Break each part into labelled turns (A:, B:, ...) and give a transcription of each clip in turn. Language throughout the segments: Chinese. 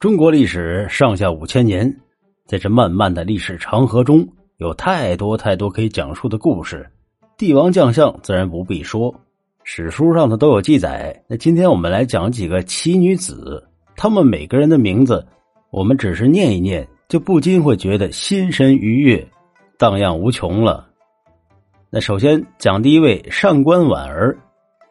A: 中国历史上下五千年，在这漫漫的历史长河中，有太多太多可以讲述的故事。帝王将相自然不必说，史书上的都有记载。那今天我们来讲几个奇女子，她们每个人的名字，我们只是念一念，就不禁会觉得心神愉悦，荡漾无穷了。那首先讲第一位上官婉儿，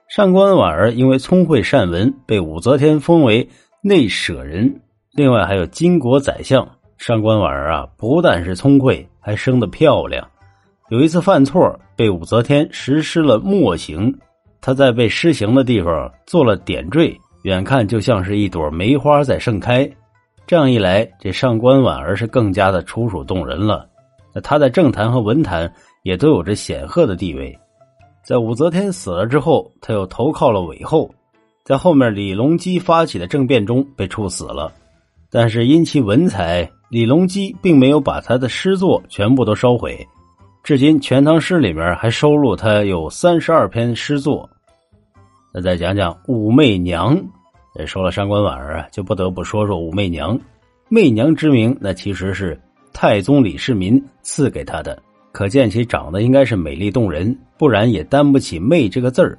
A: 上官婉儿因为聪慧善文，被武则天封为内舍人。另外还有金国宰相上官婉儿啊，不但是聪慧，还生得漂亮。有一次犯错，被武则天实施了墨刑。他在被施刑的地方做了点缀，远看就像是一朵梅花在盛开。这样一来，这上官婉儿是更加的楚楚动人了。那他在政坛和文坛也都有着显赫的地位。在武则天死了之后，他又投靠了韦后，在后面李隆基发起的政变中被处死了。但是因其文采，李隆基并没有把他的诗作全部都烧毁，至今《全唐诗》里面还收录他有三十二篇诗作。那再讲讲武媚娘，说了上官婉儿啊，就不得不说说武媚娘。媚娘之名，那其实是太宗李世民赐给她的，可见其长得应该是美丽动人，不然也担不起“媚”这个字儿。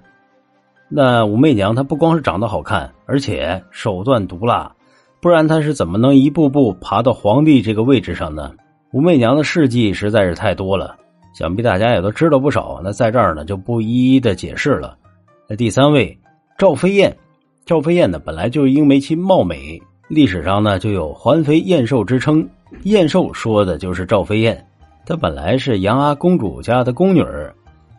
A: 那武媚娘她不光是长得好看，而且手段毒辣。不然他是怎么能一步步爬到皇帝这个位置上呢？武媚娘的事迹实在是太多了，想必大家也都知道不少。那在这儿呢就不一一的解释了。那第三位赵飞燕，赵飞燕呢本来就因为其貌美，历史上呢就有“环肥燕瘦”之称。燕瘦说的就是赵飞燕，她本来是杨阿公主家的宫女儿，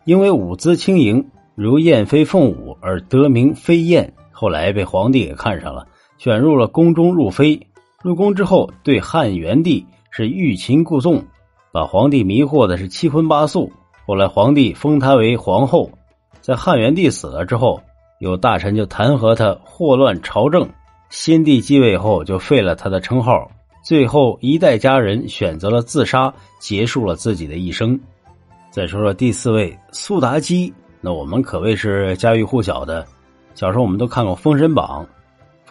A: 因为舞姿轻盈，如燕飞凤舞而得名飞燕。后来被皇帝给看上了。选入了宫中入妃，入宫之后对汉元帝是欲擒故纵，把皇帝迷惑的是七荤八素。后来皇帝封她为皇后，在汉元帝死了之后，有大臣就弹劾他祸乱朝政。新帝继位后就废了他的称号，最后一代佳人选择了自杀，结束了自己的一生。再说说第四位苏妲己，那我们可谓是家喻户晓的，小时候我们都看过《封神榜》。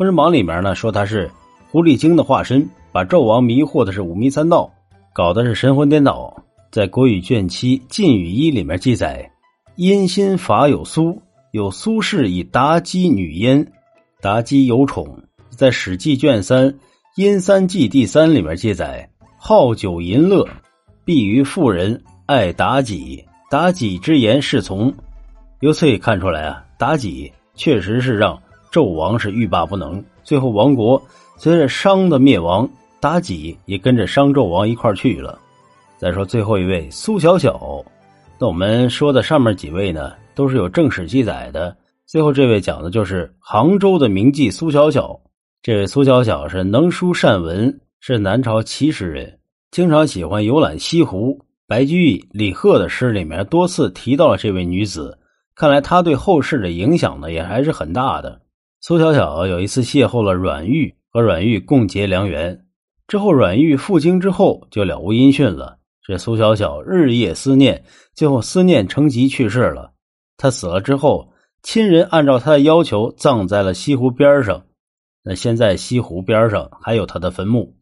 A: 封神榜里面呢说他是狐狸精的化身，把纣王迷惑的是五迷三道，搞的是神魂颠倒。在国语卷七《晋语一》里面记载：“殷心法有苏，有苏氏以妲己女焉，妲己有宠。”在《史记》卷三《殷三纪》第三里面记载：“好酒淫乐，必于妇人，爱妲己。妲己之言是从。”由此可以看出来啊，妲己确实是让。纣王是欲罢不能，最后亡国。随着商的灭亡，妲己也跟着商纣王一块去了。再说最后一位苏小小，那我们说的上面几位呢，都是有正史记载的。最后这位讲的就是杭州的名妓苏小小。这位苏小小是能书善文，是南朝齐诗人，经常喜欢游览西湖。白居易、李贺的诗里面多次提到了这位女子，看来她对后世的影响呢，也还是很大的。苏小小有一次邂逅了阮玉，和阮玉共结良缘。之后，阮玉赴京之后就了无音讯了。这苏小小日夜思念，最后思念成疾去世了。他死了之后，亲人按照他的要求葬在了西湖边上。那现在西湖边上还有他的坟墓。